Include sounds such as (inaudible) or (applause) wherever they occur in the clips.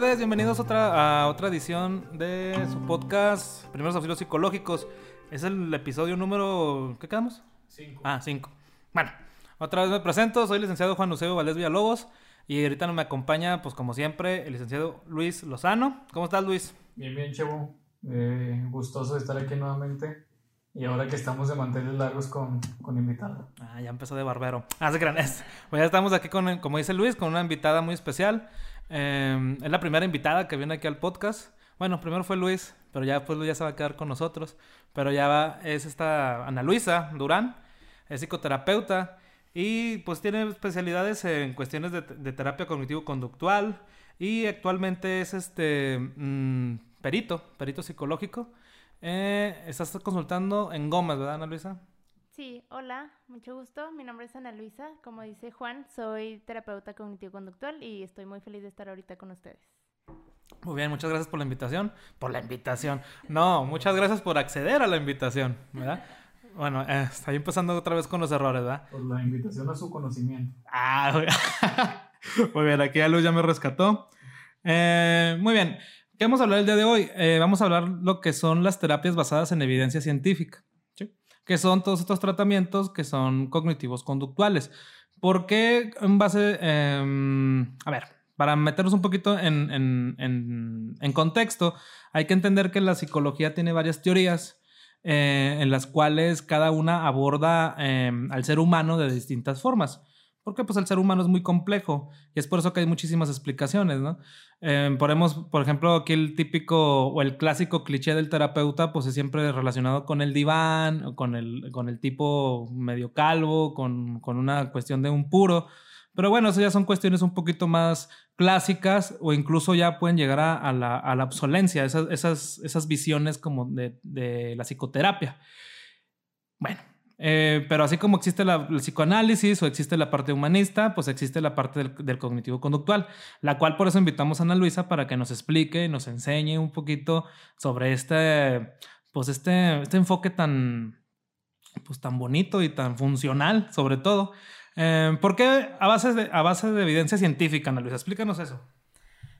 tardes, bienvenidos otra, a otra edición de su podcast Primeros Auxilios Psicológicos. Es el episodio número... ¿Qué quedamos? Cinco. Ah, cinco. Bueno, otra vez me presento, soy el licenciado Juan Luceo Valdés Villalobos y ahorita me acompaña, pues como siempre, el licenciado Luis Lozano. ¿Cómo estás, Luis? Bien, bien, Chevo. Eh, gustoso de estar aquí nuevamente. Y ahora que estamos de manteles largos con, con invitado. Ah, ya empezó de barbero. Ah, se Pues ya estamos aquí con, como dice Luis, con una invitada muy especial. Eh, es la primera invitada que viene aquí al podcast. Bueno, primero fue Luis, pero ya Luis ya se va a quedar con nosotros. Pero ya va, es esta Ana Luisa Durán, es psicoterapeuta y pues tiene especialidades en cuestiones de, de terapia cognitivo-conductual y actualmente es este mm, perito, perito psicológico. Eh, estás consultando en Gómez, ¿verdad, Ana Luisa? Sí, hola, mucho gusto. Mi nombre es Ana Luisa. Como dice Juan, soy terapeuta cognitivo-conductual y estoy muy feliz de estar ahorita con ustedes. Muy bien, muchas gracias por la invitación. Por la invitación. No, muchas gracias por acceder a la invitación, ¿verdad? (laughs) Bueno, eh, está empezando otra vez con los errores, ¿verdad? Por la invitación a su conocimiento. Ah, muy- (laughs) muy bien, aquí ya Luz ya me rescató. Eh, muy bien, ¿qué vamos a hablar el día de hoy? Eh, vamos a hablar lo que son las terapias basadas en evidencia científica. Que son todos estos tratamientos que son cognitivos conductuales. ¿Por qué en base, em, a ver, para meternos un poquito en, en- en- contexto, hay que entender que la psicología tiene varias teorías eh, en las cuales cada una aborda em, al ser humano de distintas formas. Porque pues el ser humano es muy complejo y es por eso que hay muchísimas explicaciones, ¿no? Ponemos, por ejemplo, aquí el típico o el clásico cliché del terapeuta, pues es siempre relacionado con el diván, o con el, con el tipo medio calvo, con, con una cuestión de un puro. Pero bueno, eso ya son cuestiones un poquito más clásicas o incluso ya pueden llegar a, a la, a la obsolencia, esas, esas, esas visiones como de, de la psicoterapia. Bueno, eh, pero así como existe la, el psicoanálisis o existe la parte humanista, pues existe la parte del, del cognitivo-conductual, la cual por eso invitamos a Ana Luisa para que nos explique, nos enseñe un poquito sobre este, pues este, este enfoque tan, pues tan bonito y tan funcional, sobre todo. Eh, ¿Por qué a base, de, a base de evidencia científica, Ana Luisa? Explícanos eso.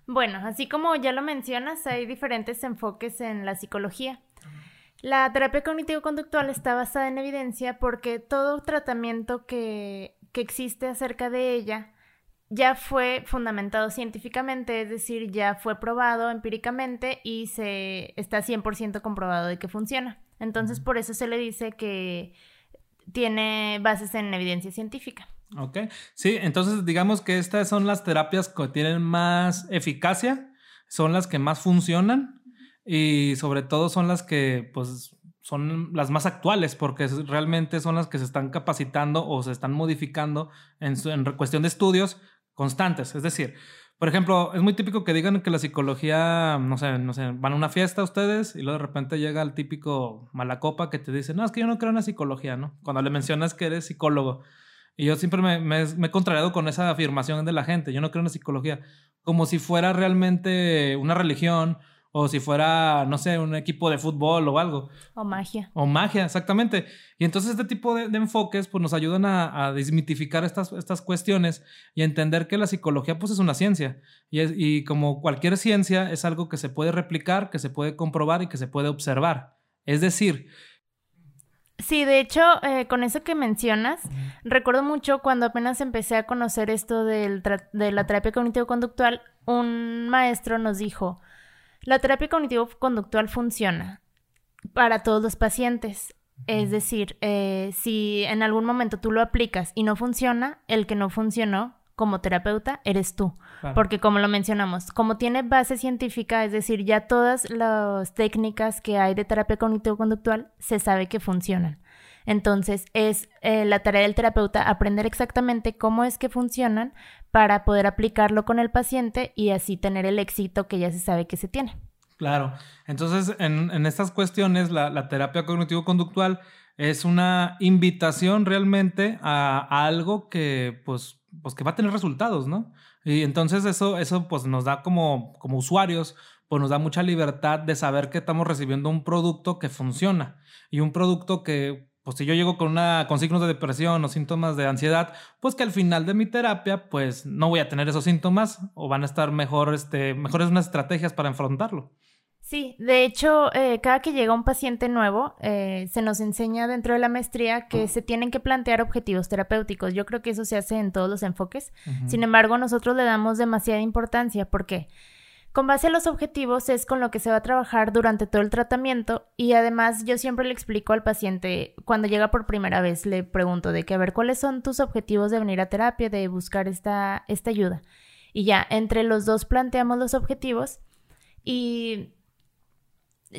Bueno, así como ya lo mencionas, hay diferentes enfoques en la psicología. La terapia cognitivo-conductual está basada en evidencia porque todo tratamiento que, que existe acerca de ella ya fue fundamentado científicamente, es decir, ya fue probado empíricamente y se está 100% comprobado de que funciona. Entonces, por eso se le dice que tiene bases en evidencia científica. Ok, sí, entonces digamos que estas son las terapias que tienen más eficacia, son las que más funcionan y sobre todo son las que pues son las más actuales porque realmente son las que se están capacitando o se están modificando en, cuestión de estudios constantes. Es decir, por ejemplo, es muy típico que digan que la psicología, no sé, no sé, van a una fiesta ustedes y luego de repente llega el típico malacopa que te dice, no, es que yo no creo en la psicología, ¿no? Cuando le mencionas que eres psicólogo. Y yo siempre me, me- me he contrariado con esa afirmación de la gente. Yo no creo en la psicología. Como si fuera realmente una religión o si fuera, no sé, un equipo de fútbol o algo. O magia. O magia, exactamente. Y entonces este tipo de, de enfoques pues nos ayudan a, a desmitificar estas, estas cuestiones y a entender que la psicología pues es una ciencia. Y, es- y como cualquier ciencia es algo que se puede replicar, que se puede comprobar y que se puede observar. Es decir, Sí, de hecho, eh, con eso que mencionas, recuerdo mucho cuando apenas empecé a conocer esto del de la terapia cognitivo-conductual, un maestro nos dijo, la terapia cognitivo-conductual funciona para todos los pacientes. Es decir, eh, si en algún momento tú lo aplicas y no funciona, el que no funcionó como terapeuta eres tú. Claro. Porque como lo mencionamos, como tiene base científica, es decir, ya todas las técnicas que hay de terapia cognitivo-conductual se sabe que funcionan. Entonces es eh, la tarea del terapeuta aprender exactamente cómo es que funcionan para poder aplicarlo con el paciente y así tener el éxito que ya se sabe que se tiene. Claro. Entonces, en, en estas cuestiones, la, terapia cognitivo-conductual es una invitación realmente a, a algo que, pues, pues, que va a tener resultados, ¿no? Y entonces eso, eso pues, nos da como, como usuarios, pues nos da mucha libertad de saber que estamos recibiendo un producto que funciona y un producto que pues si yo llego con una con signos de depresión o síntomas de ansiedad, pues que al final de mi terapia pues no voy a tener esos síntomas o van a estar mejor este mejores unas estrategias para enfrentarlo. Sí, de hecho, eh, cada que llega un paciente nuevo, eh, se nos enseña dentro de la maestría que se tienen que plantear objetivos terapéuticos. Yo creo que eso se hace en todos los enfoques. Sin embargo, nosotros le damos demasiada importancia. ¿Por qué? Con base a los objetivos es con lo que se va a trabajar durante todo el tratamiento y además yo siempre le explico al paciente cuando llega por primera vez, le pregunto de que a ver cuáles son tus objetivos de venir a terapia, de buscar esta, esta ayuda. Y ya, entre los dos planteamos los objetivos y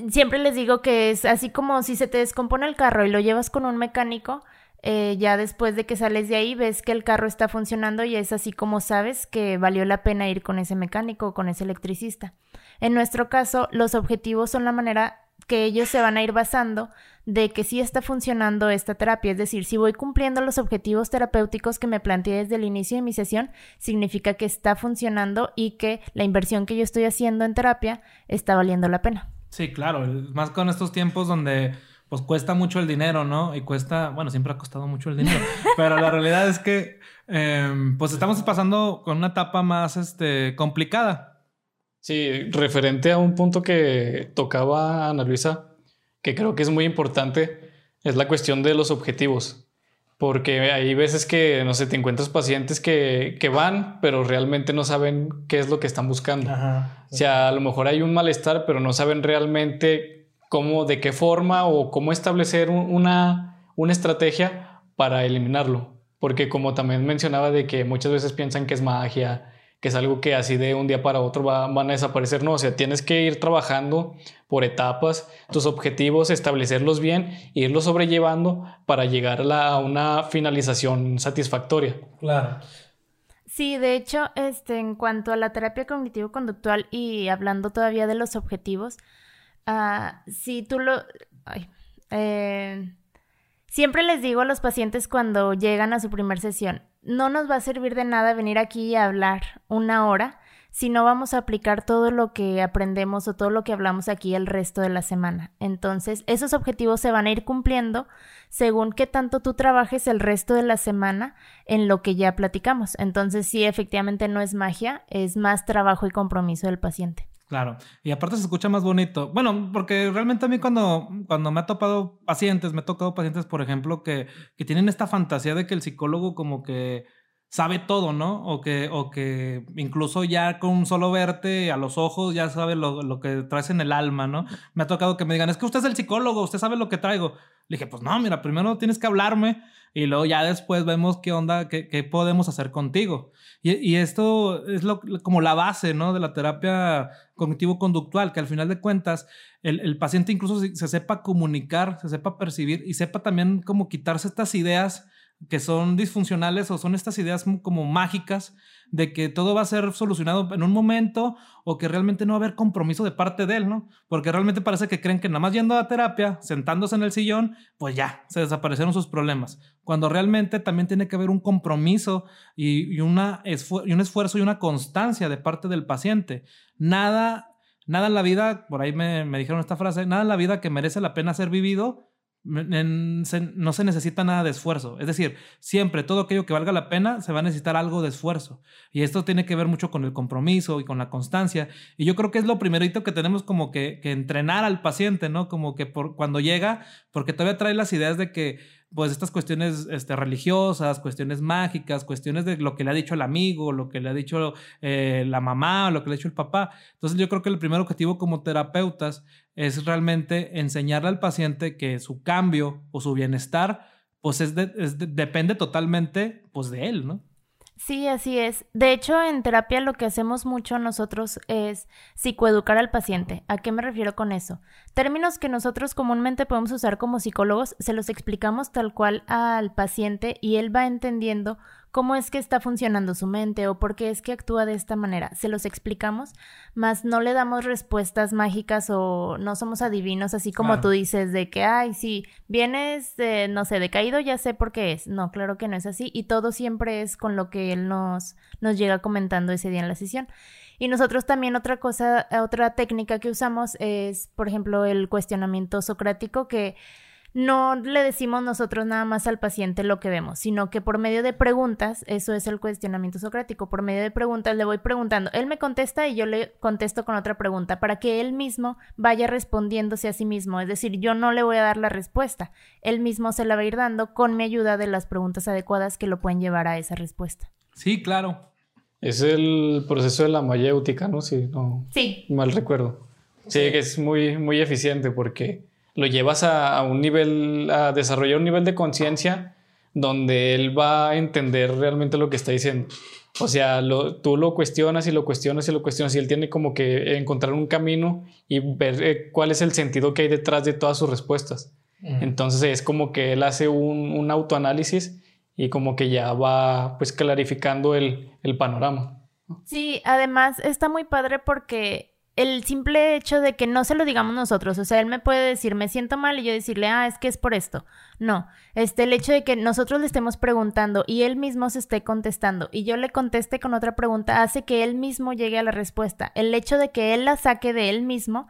siempre les digo que es así como si se te descompone el carro y lo llevas con un mecánico, eh, ya después de que sales de ahí ves que el carro está funcionando y es así como sabes que valió la pena ir con ese mecánico o con ese electricista. En nuestro caso, los objetivos son la manera que ellos se van a ir basando de que sí está funcionando esta terapia. Es decir, si voy cumpliendo los objetivos terapéuticos que me planteé desde el inicio de mi sesión, significa que está funcionando y que la inversión que yo estoy haciendo en terapia está valiendo la pena. Sí, claro, más con estos tiempos donde pues cuesta mucho el dinero, ¿no? Y cuesta, bueno, siempre ha costado mucho el dinero, (laughs) pero la realidad es que em, pues estamos pasando con una etapa más este, complicada. Sí, referente a un punto que tocaba Ana Luisa, que creo que es muy importante, es la cuestión de los objetivos. Porque hay veces que, no sé, te encuentras pacientes que, que van, pero realmente no saben qué es lo que están buscando. O sea, a lo mejor hay un malestar, pero no saben realmente cómo, de qué forma o cómo establecer una, una estrategia para eliminarlo. Porque como también mencionaba de que muchas veces piensan que es magia, que es algo que así de un día para otro van a desaparecer. No, o sea, tienes que ir trabajando por etapas, tus objetivos, establecerlos bien, e irlos sobrellevando para llegar a, una finalización satisfactoria. Claro. Sí, de hecho, este, en cuanto a la terapia cognitivo-conductual y hablando todavía de los objetivos, uh, si tú lo... Eh, siempre les digo a los pacientes cuando llegan a su primer sesión, no nos va a servir de nada venir aquí y hablar una hora si no vamos a aplicar todo lo que aprendemos o todo lo que hablamos aquí el resto de la semana. Entonces, esos objetivos se van a ir cumpliendo según qué tanto tú trabajes el resto de la semana en lo que ya platicamos. Entonces, sí, efectivamente no es magia, es más trabajo y compromiso del paciente. Claro, y aparte se escucha más bonito. Bueno, porque realmente a mí cuando, cuando me ha topado pacientes, me he tocado pacientes, por ejemplo, que, que tienen esta fantasía de que el psicólogo como que sabe todo, ¿no? O que, o que incluso ya con solo verte a los ojos ya sabe lo, lo, que traes en el alma, ¿no? Me ha tocado que me digan, es que usted es el psicólogo, usted sabe lo que traigo. Le dije, pues no, mira, primero tienes que hablarme y luego ya después vemos qué onda, qué, qué podemos hacer contigo. Y, y esto es lo, como la base, ¿no? De la terapia cognitivo-conductual, que al final de cuentas el, el paciente incluso se, se sepa comunicar, se sepa percibir y sepa también como quitarse estas ideas que son disfuncionales o son estas ideas como mágicas de que todo va a ser solucionado en un momento o que realmente no va a haber compromiso de parte de él, ¿no? Porque realmente parece que creen que nada más yendo a terapia, sentándose en el sillón, pues ya, se desaparecieron sus problemas. Cuando realmente también tiene que haber un compromiso y, una un esfuerzo y una constancia de parte del paciente. Nada, nada en la vida, por ahí me, me dijeron esta frase, nada en la vida que merece la pena ser vivido no se necesita nada de esfuerzo. Es decir, siempre todo aquello que valga la pena se va a necesitar algo de esfuerzo. Y esto tiene que ver mucho con el compromiso y con la constancia. Y yo creo que es lo primerito que tenemos como que, que entrenar al paciente, ¿no? Como que por, cuando llega, porque todavía trae las ideas de que pues estas cuestiones este, religiosas, cuestiones mágicas, cuestiones de lo que le ha dicho el amigo, lo que le ha dicho eh, la mamá, lo que le ha dicho el papá. Entonces yo creo que el primer objetivo como terapeutas es realmente enseñarle al paciente que su cambio o su bienestar pues es, depende totalmente pues de él, ¿no? Sí, así es. De hecho, en terapia lo que hacemos mucho nosotros es psicoeducar al paciente. ¿A qué me refiero con eso? Términos que nosotros comúnmente podemos usar como psicólogos, se los explicamos tal cual al paciente y él va entendiendo cómo es que está funcionando su mente o por qué es que actúa de esta manera. Se los explicamos, mas no le damos respuestas mágicas o no somos adivinos, así como tú dices, de que, ay, sí, vienes, de, no sé, decaído, ya sé por qué es. No, claro que no es así y todo siempre es con lo que él nos, nos llega comentando ese día en la sesión. Y nosotros también otra cosa, otra técnica que usamos es, por ejemplo, el cuestionamiento socrático que no le decimos nosotros nada más al paciente lo que vemos, sino que por medio de preguntas, eso es el cuestionamiento socrático, por medio de preguntas le voy preguntando, él me contesta y yo le contesto con otra pregunta para que él mismo vaya respondiéndose a sí mismo, es decir, yo no le voy a dar la respuesta, él mismo se la va a ir dando con mi ayuda de las preguntas adecuadas que lo pueden llevar a esa respuesta. Sí, claro. Es el proceso de la mayéutica, ¿no? Si no sí. mal recuerdo. Sí, que es muy, muy eficiente porque lo llevas a, un nivel, a desarrollar un nivel de conciencia donde él va a entender realmente lo que está diciendo. O sea, tú lo cuestionas y lo cuestionas y lo cuestionas y él tiene como que encontrar un camino y ver eh, cuál es el sentido que hay detrás de todas sus respuestas. Entonces es como que él hace un, un, autoanálisis y como que ya va pues clarificando el, el panorama. Sí, además está muy padre porque el simple hecho de que no se lo digamos nosotros, o sea, él me puede decir, me siento mal y yo decirle, ah, es que es por esto. No, este, el hecho de que nosotros le estemos preguntando y él mismo se esté contestando y yo le conteste con otra pregunta hace que él mismo llegue a la respuesta. El hecho de que él la saque de él mismo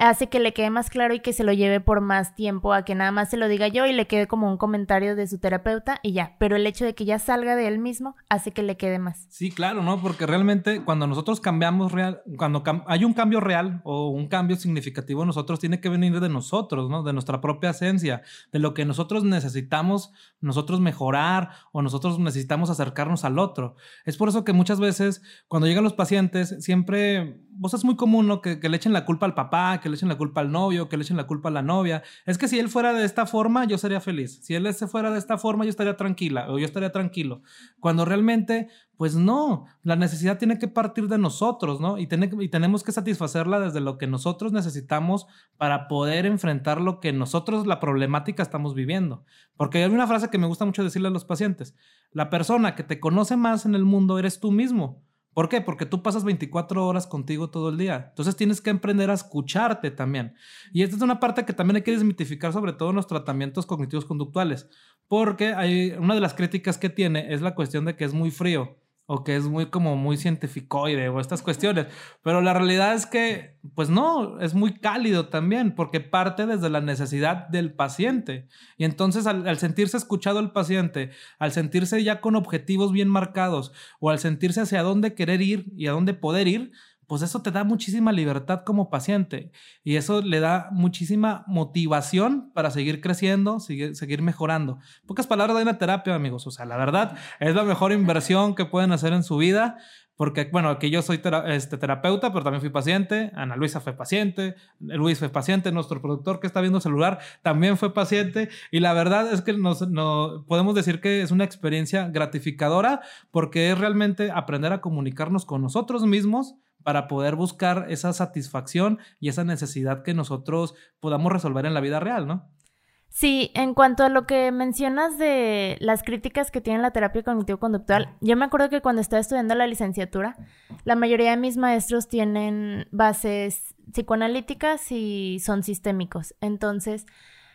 hace que le quede más claro y que se lo lleve por más tiempo a que nada más se lo diga yo y le quede como un comentario de su terapeuta y ya. Pero el hecho de que ya salga de él mismo hace que le quede más. Sí, claro, ¿no? Porque realmente cuando nosotros cambiamos real, cuando hay un cambio real o un cambio significativo, nosotros tiene que venir de nosotros, ¿no? De nuestra propia esencia, de lo que nosotros necesitamos nosotros mejorar o nosotros necesitamos acercarnos al otro. Es por eso que muchas veces cuando llegan los pacientes siempre, vos es muy común, ¿no? Que, que le echen la culpa al papá, que le echen la culpa al novio, que le echen la culpa a la novia. Es que si él fuera de esta forma, yo sería feliz. Si él se fuera de esta forma, yo estaría tranquila o yo estaría tranquilo. Cuando realmente, pues no, la necesidad tiene que partir de nosotros, ¿no? Y, y tenemos que satisfacerla desde lo que nosotros necesitamos para poder enfrentar lo que nosotros, la problemática, estamos viviendo. Porque hay una frase que me gusta mucho decirle a los pacientes. La persona que te conoce más en el mundo eres tú mismo. ¿Por qué? Porque tú pasas 24 horas contigo todo el día. Entonces tienes que aprender a escucharte también. Y esta es una parte que también hay que desmitificar, sobre todo en los tratamientos cognitivos conductuales. Porque hay una de las críticas que tiene es la cuestión de que es muy frío o que es muy como muy científicoide o estas cuestiones. Pero la realidad es que, pues no, es muy cálido también porque parte desde la necesidad del paciente. Y entonces al, sentirse escuchado el paciente, al sentirse ya con objetivos bien marcados o al sentirse hacia dónde querer ir y a dónde poder ir, pues eso te da muchísima libertad como paciente y eso le da muchísima motivación para seguir creciendo, seguir, mejorando. pocas palabras de una terapia, amigos. O sea, la verdad es la mejor inversión que pueden hacer en su vida. Porque, bueno, aquí yo soy este, terapeuta, pero también fui paciente. Ana Luisa fue paciente. Luis fue paciente. Nuestro productor que está viendo celular también fue paciente. Y la verdad es que nos, no, podemos decir que es una experiencia gratificadora porque es realmente aprender a comunicarnos con nosotros mismos para poder buscar esa satisfacción y esa necesidad que nosotros podamos resolver en la vida real, ¿no? Sí, en cuanto a lo que mencionas de las críticas que tiene la terapia cognitivo-conductual, yo me acuerdo que cuando estaba estudiando la licenciatura, la mayoría de mis maestros tienen bases psicoanalíticas y son sistémicos. Entonces,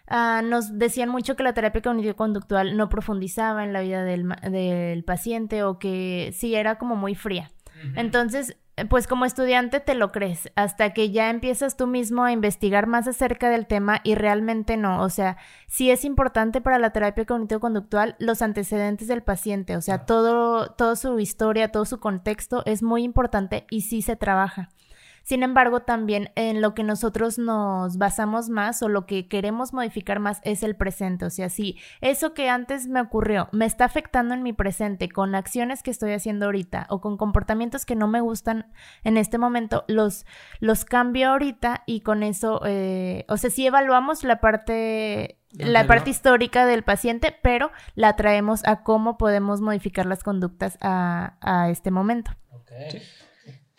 ah, nos decían mucho que la terapia cognitivo-conductual no profundizaba en la vida del, del paciente o que sí era como muy fría. Entonces, pues como estudiante te lo crees, hasta que ya empiezas tú mismo a investigar más acerca del tema y realmente no, o sea, sí es importante para la terapia cognitivo-conductual los antecedentes del paciente, o sea, todo, toda su historia, todo su contexto es muy importante y sí se trabaja. Sin embargo, también en lo que nosotros nos basamos más o lo que queremos modificar más es el presente. O sea, si eso que antes me ocurrió me está afectando en mi presente con acciones que estoy haciendo ahorita o con comportamientos que no me gustan en este momento, los, los cambio ahorita y con eso, eh, o sea, si evaluamos la parte la parte histórica del paciente, pero la traemos a cómo podemos modificar las conductas a, a este momento. Okay. Sí,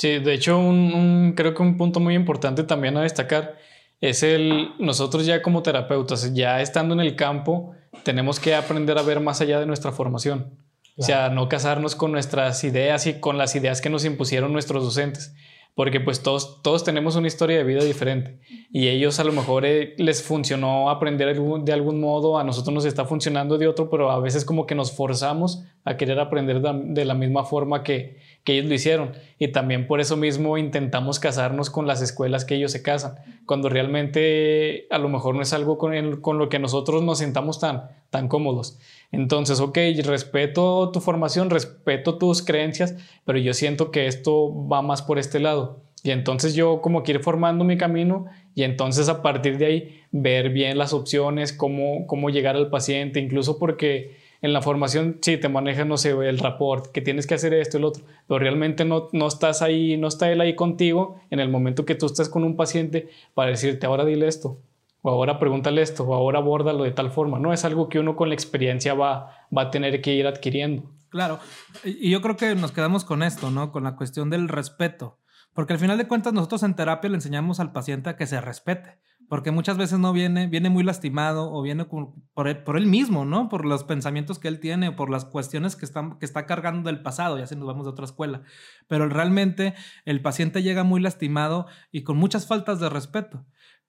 de hecho, un, creo que un punto muy importante también a destacar es el, nosotros ya como terapeutas, ya estando en el campo, tenemos que aprender a ver más allá de nuestra formación. O sea, no casarnos con nuestras ideas y con las ideas que nos impusieron nuestros docentes. porque pues todos, todos tenemos una historia de vida diferente y ellos a lo mejor eh, les funcionó aprender de algún modo, a nosotros nos está funcionando de otro, pero a veces como que nos forzamos a querer aprender de la misma forma que, que ellos lo hicieron y también por eso mismo intentamos casarnos con las escuelas que ellos se casan, cuando realmente a lo mejor no es algo con, con lo que nosotros nos sintamos tan, tan cómodos. Entonces, ok, respeto tu formación, respeto tus creencias, pero yo siento que esto va más por este lado. Y entonces yo como quiero ir formando mi camino y entonces a partir de ahí ver bien las opciones, cómo, cómo llegar al paciente, incluso porque en la formación sí te manejas, no sé, el rapport, que tienes que hacer esto, el otro, pero realmente no, no estás ahí, no está él ahí contigo en el momento que tú estás con un paciente para decirte, ahora dile esto, o ahora pregúntale esto, o ahora abórdalo de tal forma. No es algo que uno con la experiencia va, va a tener que ir adquiriendo. Claro, y yo creo que nos quedamos con esto, ¿no? Con la cuestión del respeto. Porque al final de cuentas nosotros en terapia le enseñamos al paciente a que se respete. Porque muchas veces no viene, viene muy lastimado o viene por, él, mismo, ¿no? Por los pensamientos que él tiene, por las cuestiones que está cargando del pasado, ya si nos vamos de otra escuela. Pero realmente el paciente llega muy lastimado y con muchas faltas de respeto.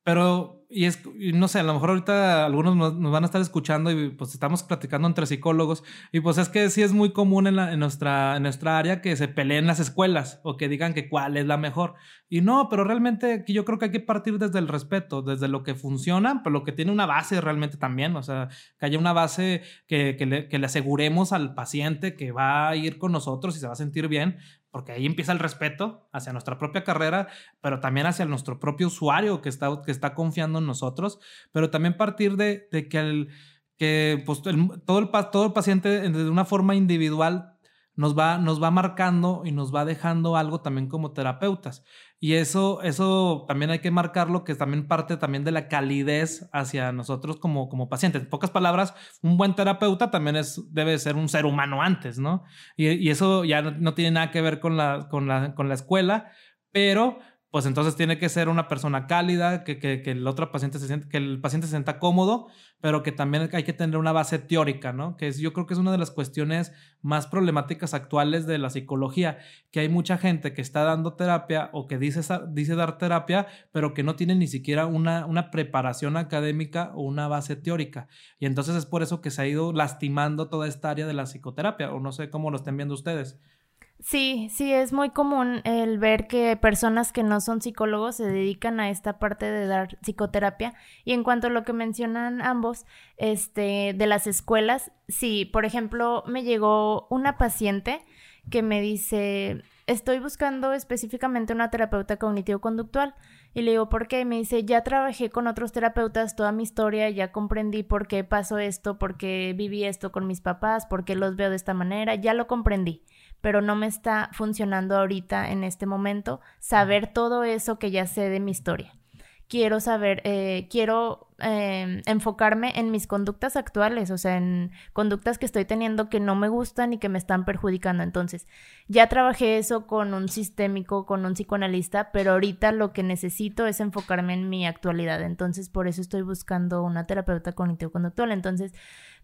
Pero, y es, no sé, a lo mejor ahorita algunos nos, van a estar escuchando y pues estamos platicando entre psicólogos y pues es que sí es muy común en, en, nuestra, en nuestra área que se peleen las escuelas o que digan que cuál es la mejor. Y no, pero realmente yo creo que hay que partir desde el respeto, desde lo que funciona, pero lo que tiene una base realmente también, o sea, que haya una base que, que le aseguremos al paciente que va a ir con nosotros y se va a sentir bien, porque ahí empieza el respeto hacia nuestra propia carrera, pero también hacia nuestro propio usuario que está, que está confiando en nosotros, pero también partir de, que, el, que pues, todo, el, todo el paciente de una forma individual nos va, nos va marcando y nos va dejando algo también como terapeutas. Y eso, eso también hay que marcarlo, que también parte también de la calidez hacia nosotros como, como pacientes. En pocas palabras, un buen terapeuta también es, debe ser un ser humano antes, ¿no? Y, y eso ya no, tiene nada que ver con la, con la, con la escuela, pero pues entonces tiene que ser una persona cálida, que, que, que, el otro paciente se siente, que el paciente se sienta cómodo, pero que también hay que tener una base teórica, ¿no? Que es, yo creo que es una de las cuestiones más problemáticas actuales de la psicología, que hay mucha gente que está dando terapia o que dice, dice dar terapia, pero que no tiene ni siquiera una, una preparación académica o una base teórica. Y entonces es por eso que se ha ido lastimando toda esta área de la psicoterapia, o no sé cómo lo estén viendo ustedes. Sí, sí, es muy común el ver que personas que no son psicólogos se dedican a esta parte de dar psicoterapia. Y en cuanto a lo que mencionan ambos, este, de las escuelas, sí, por ejemplo, me llegó una paciente que me dice, estoy buscando específicamente una terapeuta cognitivo-conductual. Y le digo, ¿por qué? Y me dice, ya trabajé con otros terapeutas toda mi historia, ya comprendí por qué pasó esto, por qué viví esto con mis papás, por qué los veo de esta manera, ya lo comprendí pero no me está funcionando ahorita en este momento saber todo eso que ya sé de mi historia. Quiero saber, eh, quiero em, enfocarme en mis conductas actuales, o sea, en conductas que estoy teniendo que no me gustan y que me están perjudicando. Entonces, ya trabajé eso con un sistémico, con un psicoanalista, pero ahorita lo que necesito es enfocarme en mi actualidad. Entonces, por eso estoy buscando una terapeuta cognitivo-conductual. Entonces,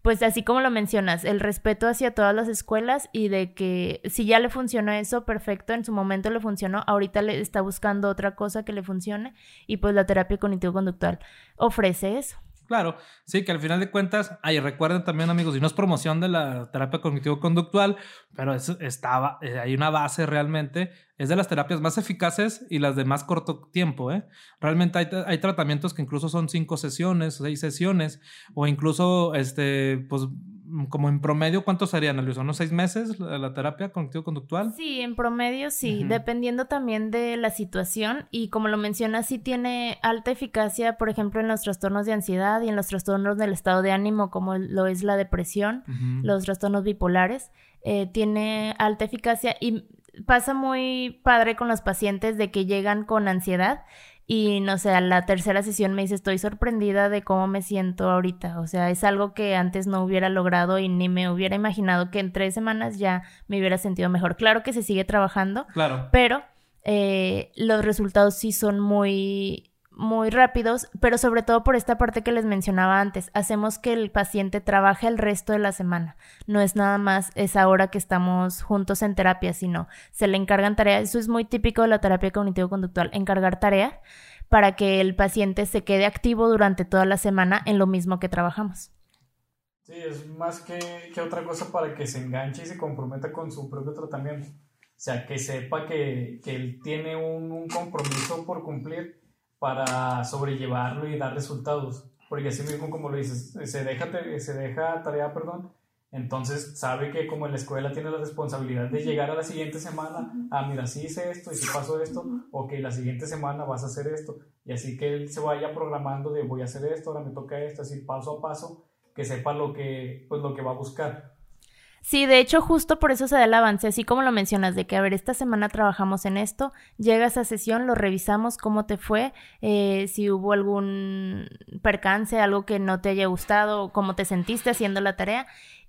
pues así como lo mencionas, el respeto hacia todas las escuelas y de que si ya le funcionó eso, perfecto, en su momento le funcionó, ahorita le está buscando otra cosa que le funcione y pues la terapia cognitivo-conductual ofrece eso. Claro, sí, que al final de cuentas, ay, recuerden también amigos, y no es promoción de la terapia cognitivo-conductual, pero es, estaba, eh, hay una base realmente, es de las terapias más eficaces y las de más corto tiempo. ¿eh? Realmente hay, hay tratamientos que incluso son cinco sesiones, seis sesiones, o incluso, este, pues como en promedio, ¿cuánto serían, Luis? ¿Unos seis meses la, terapia cognitivo-conductual? Sí, en promedio sí, dependiendo también de la situación y como lo mencionas, sí tiene alta eficacia, por ejemplo, en los trastornos de ansiedad y en los trastornos del estado de ánimo, como lo es la depresión, los trastornos bipolares, eh, tiene alta eficacia y pasa muy padre con los pacientes de que llegan con ansiedad y no sé, a la tercera sesión me dice, estoy sorprendida de cómo me siento ahorita. O sea, es algo que antes no hubiera logrado y ni me hubiera imaginado que en tres semanas ya me hubiera sentido mejor. Claro que se sigue trabajando, claro. pero eh, los resultados sí son muy, muy rápidos, pero sobre todo por esta parte que les mencionaba antes, hacemos que el paciente trabaje el resto de la semana. No es nada más esa hora que estamos juntos en terapia, sino se le encargan tareas. Eso es muy típico de la terapia cognitivo-conductual, encargar tareas para que el paciente se quede activo durante toda la semana en lo mismo que trabajamos. Sí, es más que, que otra cosa para que se enganche y se comprometa con su propio tratamiento. O sea, que sepa que, que él tiene un, compromiso por cumplir para sobrellevarlo y dar resultados. Porque así mismo, como lo dices, se deja, se deja tarea, perdón, entonces sabe que como en la escuela tiene la responsabilidad de llegar a la siguiente semana, ah, mira, sí hice esto y si pasó esto, ok, la siguiente semana vas a hacer esto. Y así que él se vaya programando de voy a hacer esto, ahora me toca esto, así paso a paso, que sepa lo que, pues, lo que va a buscar. Sí, de hecho, justo por eso se da el avance, así como lo mencionas, de que, a ver, esta semana trabajamos en esto, llegas a sesión, lo revisamos, cómo te fue, eh, si hubo algún percance, algo que no te haya gustado, cómo te sentiste haciendo la tarea,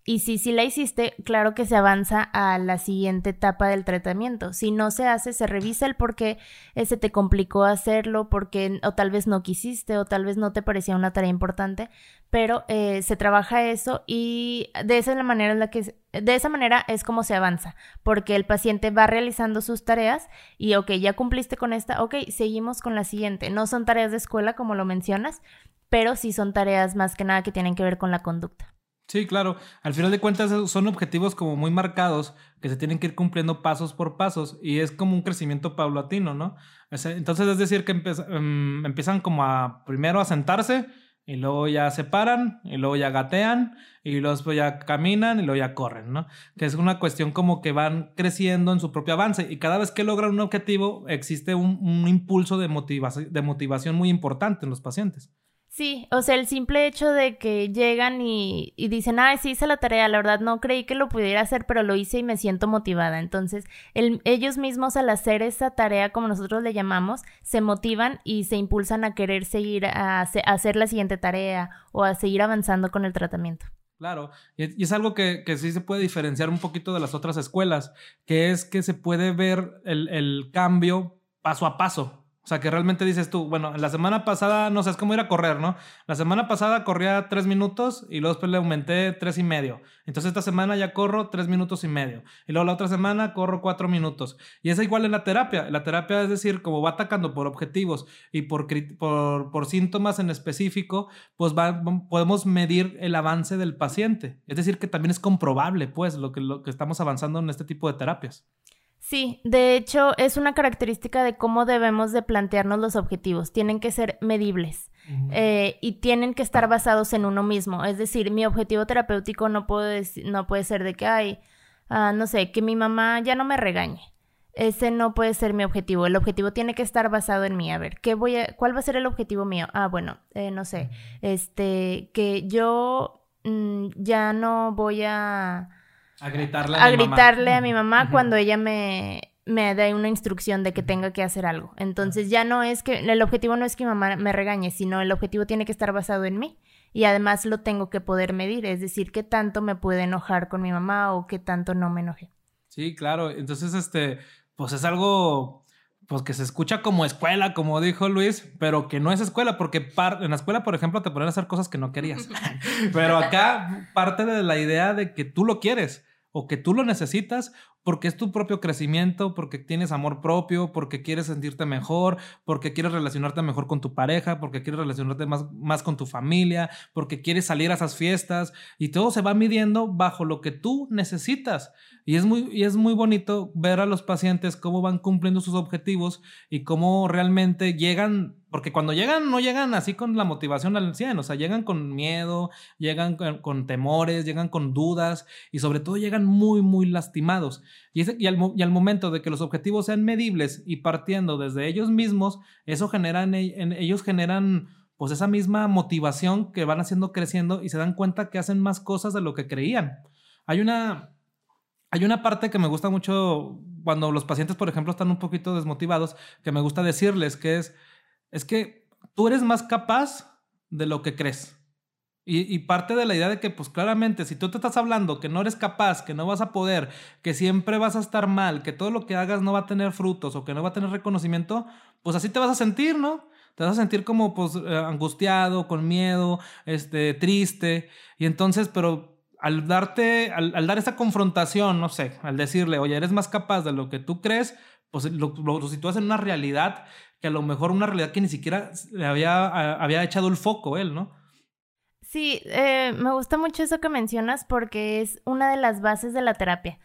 y si sí la hiciste, claro que se avanza a la siguiente etapa del tratamiento. Si no se hace, se revisa el por qué eh, se te complicó hacerlo, porque o tal vez no quisiste, o tal vez no te parecía una tarea importante, pero eh, se trabaja eso y de esa es la manera en la que de esa manera es como se avanza, porque el paciente va realizando sus tareas y ok, ya cumpliste con esta, ok, seguimos con la siguiente. No son tareas de escuela como lo mencionas, pero sí son tareas más que nada que tienen que ver con la conducta. Sí, claro. Al final de cuentas son objetivos como muy marcados que se tienen que ir cumpliendo pasos por pasos y es como un crecimiento paulatino, ¿no? Entonces es decir que em, empiezan como a primero a sentarse y luego ya se paran y luego ya gatean y luego ya caminan y luego ya corren, ¿no? Que es una cuestión como que van creciendo en su propio avance y cada vez que logran un objetivo existe un, un impulso de motivación muy importante en los pacientes. Sí, o sea, el simple hecho de que llegan y, dicen, ah, sí hice la tarea, la verdad no creí que lo pudiera hacer, pero lo hice y me siento motivada. Entonces, ellos mismos al hacer esa tarea, como nosotros le llamamos, se motivan y se impulsan a querer seguir a, hacer la siguiente tarea o a seguir avanzando con el tratamiento. Claro, y es algo que, sí se puede diferenciar un poquito de las otras escuelas, que es que se puede ver el, el cambio paso a paso. O sea, que realmente dices tú, bueno, la semana pasada, no sé, es como ir a correr, ¿no? La semana pasada corría tres minutos y luego después le aumenté tres y medio. Entonces esta semana ya corro tres minutos y medio. Y luego la otra semana corro cuatro minutos. Y es igual en la terapia. La terapia es decir, como va atacando por objetivos y por, por, síntomas en específico, pues va, podemos medir el avance del paciente. Es decir, que también es comprobable, pues, lo que, lo que estamos avanzando en este tipo de terapias. Sí, de hecho es una característica de cómo debemos de plantearnos los objetivos. Tienen que ser medibles eh, y tienen que estar basados en uno mismo. Es decir, mi objetivo terapéutico no puede, no puede ser de que, ay, ah, no sé, que mi mamá ya no me regañe. Ese no puede ser mi objetivo. El objetivo tiene que estar basado en mí. A ver, ¿qué voy a, ¿cuál va a ser el objetivo mío? Ah, bueno, eh, no sé, este, que yo mm, ya no voy a a gritarle a, gritarle a mi mamá cuando ella me, me da una instrucción de que tenga que hacer algo. Entonces ya no es que, el objetivo no es que mi mamá me regañe, sino el objetivo tiene que estar basado en mí. Y además lo tengo que poder medir, es decir, qué tanto me puede enojar con mi mamá o qué tanto no me enoje. Sí, claro. Entonces, este, pues es algo pues que se escucha como escuela, como dijo Luis, pero que no es escuela, porque en la escuela, por ejemplo, te ponen a hacer cosas que no querías. (laughs) pero acá parte de la idea de que tú lo quieres o que tú lo necesitas porque es tu propio crecimiento, porque tienes amor propio, porque quieres sentirte mejor, porque quieres relacionarte mejor con tu pareja, porque quieres relacionarte más, más con tu familia, porque quieres salir a esas fiestas y todo se va midiendo bajo lo que tú necesitas. Y es muy, y es muy bonito ver a los pacientes cómo van cumpliendo sus objetivos y cómo realmente llegan, porque cuando llegan no llegan así con la motivación al 100, o sea, llegan con miedo, llegan con, temores, llegan con dudas y sobre todo llegan muy, muy lastimados. Y, y, al, y, al, momento de que los objetivos sean medibles y partiendo desde ellos mismos, eso genera en, en ellos generan pues esa misma motivación que van haciendo creciendo y se dan cuenta que hacen más cosas de lo que creían. Hay una, hay una parte que me gusta mucho cuando los pacientes, por ejemplo, están un poquito desmotivados, que me gusta decirles que es, es que tú eres más capaz de lo que crees. Y, parte de la idea de que, pues claramente, si tú te estás hablando que no eres capaz, que no vas a poder, que siempre vas a estar mal, que todo lo que hagas no va a tener frutos o que no va a tener reconocimiento, pues así te vas a sentir, ¿no? Te vas a sentir como pues eh, angustiado, con miedo, este, triste. Y entonces, pero al darte, al, dar esa confrontación, no sé, al decirle, oye, eres más capaz de lo que tú crees, pues lo, lo, sitúas en una realidad que a lo mejor una realidad que ni siquiera le había, había echado el foco él, ¿no? Sí, eh, me gusta mucho eso que mencionas porque es una de las bases de la terapia.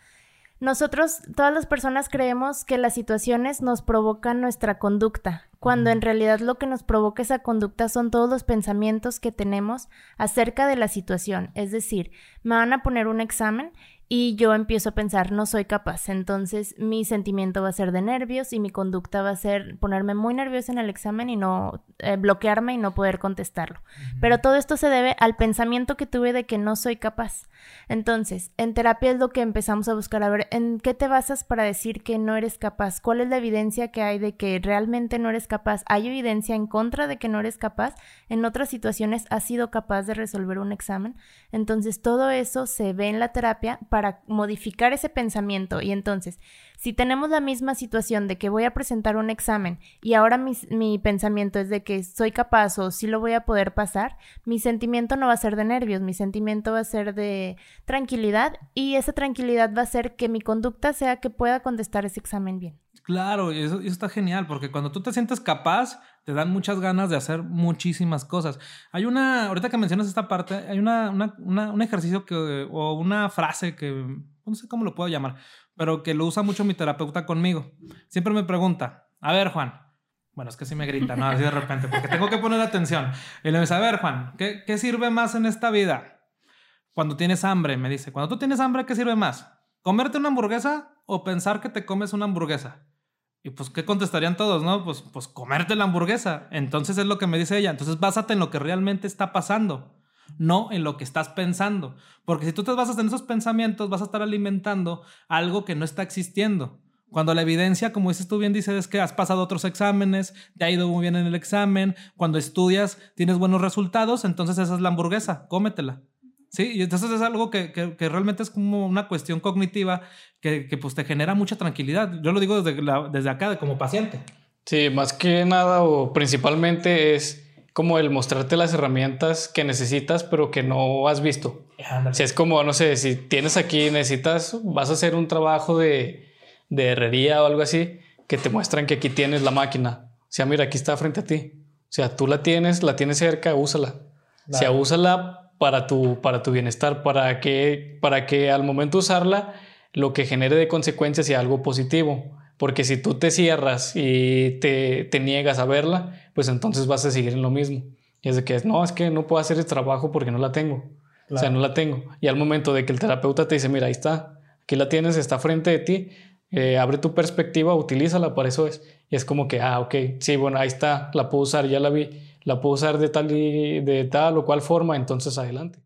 Nosotros, todas las personas creemos que las situaciones nos provocan nuestra conducta, cuando en realidad lo que nos provoca esa conducta son todos los pensamientos que tenemos acerca de la situación. Es decir, me van a poner un examen y yo empiezo a pensar, no soy capaz. Entonces mi sentimiento va a ser de nervios y mi conducta va a ser ponerme muy nerviosa en el examen y no eh, bloquearme y no poder contestarlo. Pero todo esto se debe al pensamiento que tuve de que no soy capaz. Entonces, en terapia es lo que empezamos a buscar, a ver, ¿en qué te basas para decir que no eres capaz? ¿Cuál es la evidencia que hay de que realmente no eres capaz? ¿Hay evidencia en contra de que no eres capaz? ¿En otras situaciones has sido capaz de resolver un examen? Entonces, todo eso se ve en la terapia para modificar ese pensamiento. Y entonces, si tenemos la misma situación de que voy a presentar un examen y ahora mi, pensamiento es de que soy capaz o sí lo voy a poder pasar, mi sentimiento no va a ser de nervios, mi sentimiento va a ser de tranquilidad y esa tranquilidad va a ser que mi conducta sea que pueda contestar ese examen bien. Claro, y eso, está genial, porque cuando tú te sientes capaz, te dan muchas ganas de hacer muchísimas cosas. Hay una, ahorita que mencionas esta parte, hay una, un ejercicio que, o una frase que, no sé cómo lo puedo llamar, pero que lo usa mucho mi terapeuta conmigo. Siempre me pregunta, a ver Juan, bueno, es que sí me grita, ¿no? Así de repente, porque tengo que poner atención. Y le dice, a ver Juan, ¿qué, ¿qué sirve más en esta vida? Cuando tienes hambre, me dice, cuando tú tienes hambre, ¿qué sirve más? ¿Comerte una hamburguesa o pensar que te comes una hamburguesa? Y pues, ¿qué contestarían todos, no? Pues, pues comerte la hamburguesa. Entonces es lo que me dice ella. Entonces básate en lo que realmente está pasando no en lo que estás pensando. Porque si tú te basas en esos pensamientos, vas a estar alimentando algo que no está existiendo. Cuando la evidencia, como dices tú bien, dices es que has pasado otros exámenes, te ha ido muy bien en el examen, cuando estudias tienes buenos resultados, entonces esa es la hamburguesa, cómetela. Sí, y entonces es algo que, que, realmente es como una cuestión cognitiva que, que, pues te genera mucha tranquilidad. Yo lo digo desde, desde acá, como paciente. Sí, más que nada o principalmente es como el mostrarte las herramientas que necesitas, pero que no has visto. Si es como, no sé, si tienes aquí, necesitas, vas a hacer un trabajo de, de herrería o algo así, que te muestran que aquí tienes la máquina. O sea, mira, aquí está frente a ti. O sea, tú la tienes, la tienes cerca, úsala. O sea, úsala para tu, para tu bienestar, para que, para que al momento de usarla, lo que genere de consecuencias sea algo positivo. Porque si tú te cierras y te, te, niegas a verla, pues entonces vas a seguir en lo mismo. Y es de que, no, es que no puedo hacer el trabajo porque no la tengo. O sea, no la tengo. Y al momento de que el terapeuta te dice, mira, ahí está, aquí la tienes, está frente de ti, eh, abre tu perspectiva, utilízala, para eso es. Y es como que, ah, ok, sí, bueno, ahí está, la puedo usar, ya la vi, la puedo usar de tal, y, de tal o cual forma, entonces adelante.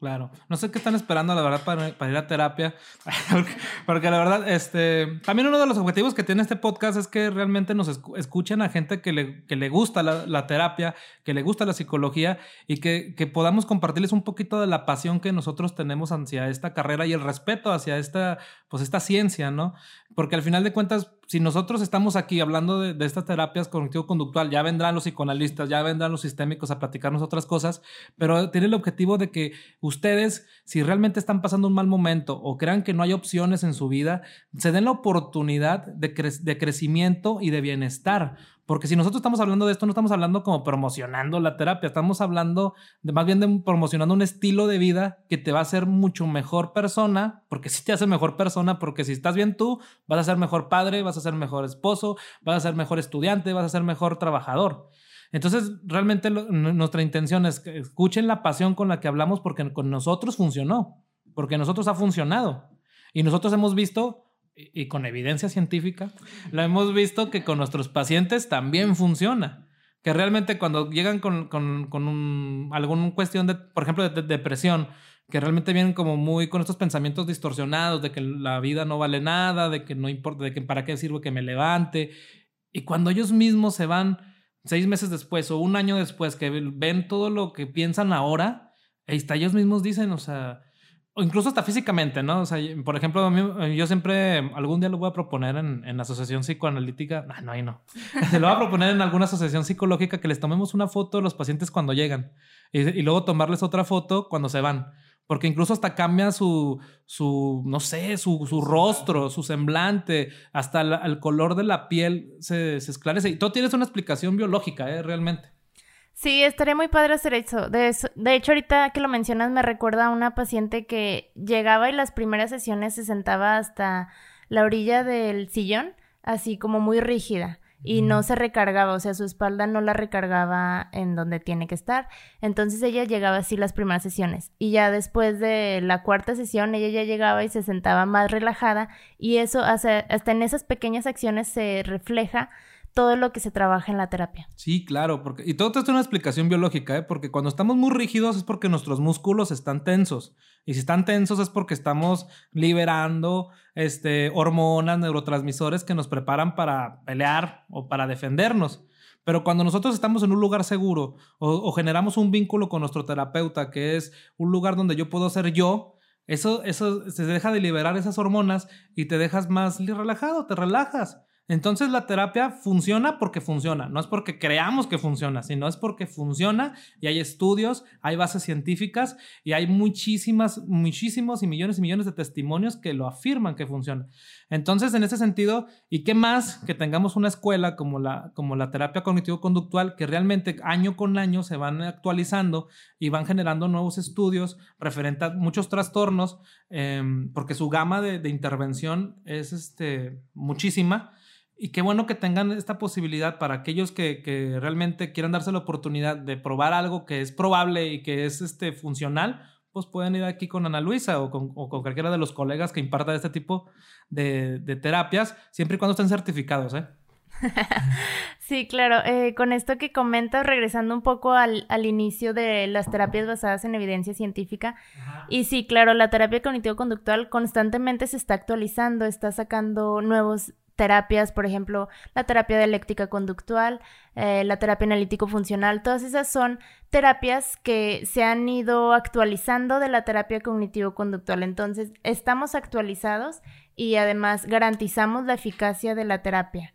Claro. No sé qué están esperando, la verdad, para, ir a terapia. (laughs) porque, la verdad, este, también uno de los objetivos que tiene este podcast es que realmente nos escuchen a gente que le, gusta la, la, terapia, que le gusta la psicología y que, que, podamos compartirles un poquito de la pasión que nosotros tenemos hacia esta carrera y el respeto hacia esta, pues, esta ciencia, ¿no? Porque al final de cuentas, si nosotros estamos aquí hablando de, estas terapias cognitivo-conductual, ya vendrán los psicoanalistas, ya vendrán los sistémicos a platicarnos otras cosas, pero tiene el objetivo de que ustedes, si realmente están pasando un mal momento o crean que no hay opciones en su vida, se den la oportunidad de, de crecimiento y de bienestar. Porque si nosotros estamos hablando de esto, no estamos hablando como promocionando la terapia, estamos hablando de más bien de promocionando un estilo de vida que te va a hacer mucho mejor persona, porque si te hace mejor persona, porque si estás bien tú, vas a ser mejor padre, vas a ser mejor esposo, vas a ser mejor estudiante, vas a ser mejor trabajador. Entonces, realmente nuestra intención es que escuchen la pasión con la que hablamos porque con nosotros funcionó, porque nosotros ha funcionado. Y nosotros hemos visto y con evidencia científica, lo hemos visto que con nuestros pacientes también funciona. Que realmente cuando llegan con, con, con un, alguna cuestión de, por ejemplo, de, depresión, que realmente vienen como muy con estos pensamientos distorsionados de que la vida no vale nada, de que no importa, de que para qué sirve que me levante. Y cuando ellos mismos se van seis meses después o un año después, que ven todo lo que piensan ahora, ahí está, ellos mismos dicen, o sea, o incluso hasta físicamente, ¿no? O sea, por ejemplo, yo siempre, algún día lo voy a proponer en, en asociación psicoanalítica, no, no, ahí no. (laughs) Se lo voy a proponer en alguna asociación psicológica que les tomemos una foto de los pacientes cuando llegan y, y luego tomarles otra foto cuando se van. Porque incluso hasta cambia su, su no sé, su, su rostro, su semblante, hasta el color de la piel se, se esclarece. Y todo tienes una explicación biológica, ¿eh? Realmente. Sí, estaría muy padre hacer eso. De, eso. de hecho, ahorita que lo mencionas, me recuerda a una paciente que llegaba y las primeras sesiones se sentaba hasta la orilla del sillón, así como muy rígida y no se recargaba, o sea, su espalda no la recargaba en donde tiene que estar. Entonces ella llegaba así las primeras sesiones y ya después de la cuarta sesión ella ya llegaba y se sentaba más relajada y eso hasta en esas pequeñas acciones se refleja todo lo que se trabaja en la terapia. Sí, claro, porque y todo esto es una explicación biológica, ¿eh? porque cuando estamos muy rígidos es porque nuestros músculos están tensos y si están tensos es porque estamos liberando este hormonas, neurotransmisores que nos preparan para pelear o para defendernos. Pero cuando nosotros estamos en un lugar seguro o, generamos un vínculo con nuestro terapeuta, que es un lugar donde yo puedo ser yo, eso, eso se deja de liberar esas hormonas y te dejas más relajado, te relajas. Entonces la terapia funciona porque funciona, no es porque creamos que funciona, sino es porque funciona y hay estudios, hay bases científicas y hay muchísimas, muchísimos y millones y millones de testimonios que lo afirman que funciona. Entonces, en ese sentido, ¿y qué más que tengamos una escuela como la, como la terapia cognitivo-conductual que realmente año con año se van actualizando y van generando nuevos estudios referentes a muchos trastornos, em, porque su gama de, de intervención es este, muchísima. Y qué bueno que tengan esta posibilidad para aquellos que, que, realmente quieran darse la oportunidad de probar algo que es probable y que es este, funcional, pues pueden ir aquí con Ana Luisa o con, o con cualquiera de los colegas que imparta este tipo de, de terapias, siempre y cuando estén certificados, ¿eh? (laughs) Sí, claro. Eh, con esto que comentas, regresando un poco al, al, inicio de las terapias basadas en evidencia científica. Ajá. Y sí, claro, la terapia cognitivo-conductual constantemente se está actualizando, está sacando nuevos terapias, por ejemplo, la terapia dialéctica conductual, eh, la terapia analítico-funcional, todas esas son terapias que se han ido actualizando de la terapia cognitivo-conductual. Entonces, estamos actualizados y además garantizamos la eficacia de la terapia.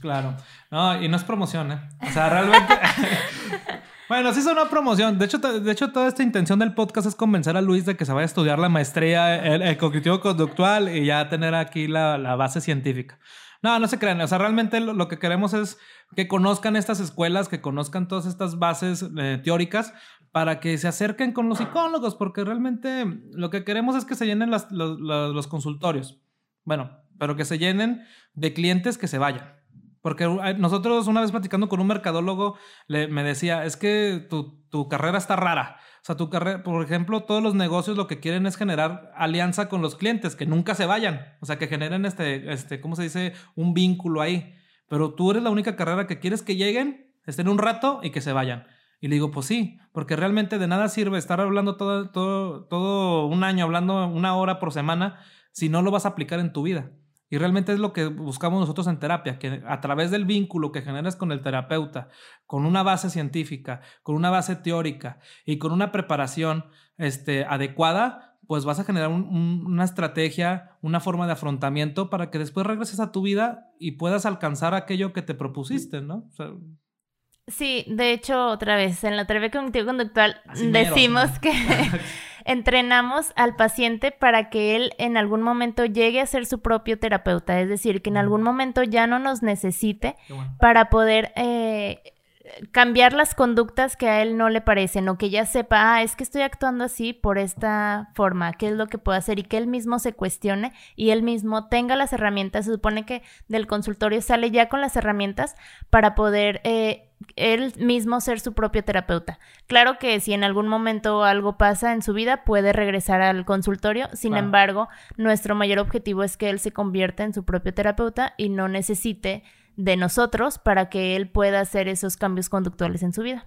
Claro, no, y no es promoción, ¿eh? O sea, realmente... (laughs) Bueno, sí es una promoción. De hecho, de hecho, toda esta intención del podcast es convencer a Luis de que se vaya a estudiar la maestría el, el cognitivo conductual y ya tener aquí la, la, base científica. No, no se crean. O sea, realmente lo, lo, que queremos es que conozcan estas escuelas, que conozcan todas estas bases eh, teóricas para que se acerquen con los psicólogos, porque realmente lo que queremos es que se llenen las, los, los consultorios. Bueno, pero que se llenen de clientes que se vayan. Porque nosotros una vez platicando con un mercadólogo le, me decía, es que tu, tu, carrera está rara. O sea, tu carrera, por ejemplo, todos los negocios lo que quieren es generar alianza con los clientes, que nunca se vayan. O sea, que generen este, este, ¿cómo se dice? Un vínculo ahí. Pero tú eres la única carrera que quieres que lleguen, estén un rato y que se vayan. Y le digo, pues sí, porque realmente de nada sirve estar hablando todo, todo, todo un año, hablando una hora por semana, si no lo vas a aplicar en tu vida. Y realmente es lo que buscamos nosotros en terapia, que a través del vínculo que generas con el terapeuta, con una base científica, con una base teórica y con una preparación este, adecuada, pues vas a generar un, un, una estrategia, una forma de afrontamiento para que después regreses a tu vida y puedas alcanzar aquello que te propusiste, ¿no? O sea, Sí, de hecho, otra vez, en la terapia cognitivo-conductual decimos que (laughs) (laughs) entrenamos al paciente para que él en algún momento llegue a ser su propio terapeuta, es decir, que en algún momento ya no nos necesite bueno. para poder eh, cambiar las conductas que a él no le parecen o que ya sepa, ah, es que estoy actuando así por esta forma, qué es lo que puedo hacer y que él mismo se cuestione y él mismo tenga las herramientas. Se supone que del consultorio sale ya con las herramientas para poder eh, él mismo ser su propio terapeuta. Claro que si en algún momento algo pasa en su vida, puede regresar al consultorio. Sin claro. embargo, nuestro mayor objetivo es que él se convierta en su propio terapeuta y no necesite de nosotros para que él pueda hacer esos cambios conductuales en su vida.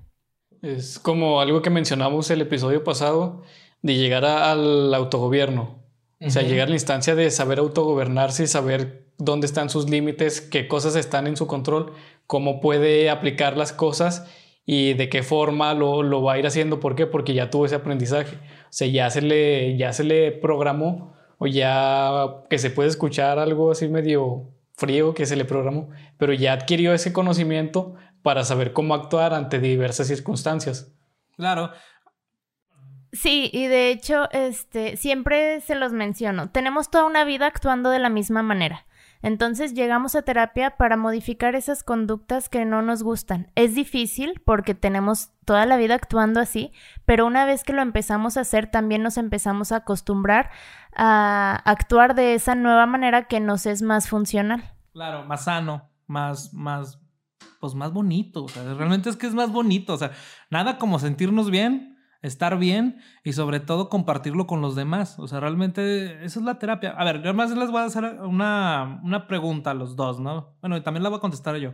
Es como algo que mencionamos el episodio pasado de llegar a, al autogobierno. Uh -huh. O sea, llegar a la instancia de saber autogobernarse y saber dónde están sus límites, qué cosas están en su control, cómo puede aplicar las cosas y de qué forma lo, lo va a ir haciendo. ¿Por qué? Porque ya tuvo ese aprendizaje. O sea, ya se le, ya se le programó o ya que se puede escuchar algo así medio frío que se le programó, pero ya adquirió ese conocimiento para saber cómo actuar ante diversas circunstancias. Claro. Sí, y de hecho, este, siempre se los menciono. Tenemos toda una vida actuando de la misma manera. Entonces llegamos a terapia para modificar esas conductas que no nos gustan. Es difícil porque tenemos toda la vida actuando así, pero una vez que lo empezamos a hacer, también nos empezamos a acostumbrar a actuar de esa nueva manera que nos es más funcional. Claro, más sano, más, más, pues más bonito. O sea, realmente es que es más bonito. O sea, nada como sentirnos bien estar bien y sobre todo compartirlo con los demás. O sea, realmente eso es la terapia. A ver, yo más les voy a hacer una, una pregunta a los dos, ¿no? Bueno, y también la voy a contestar yo,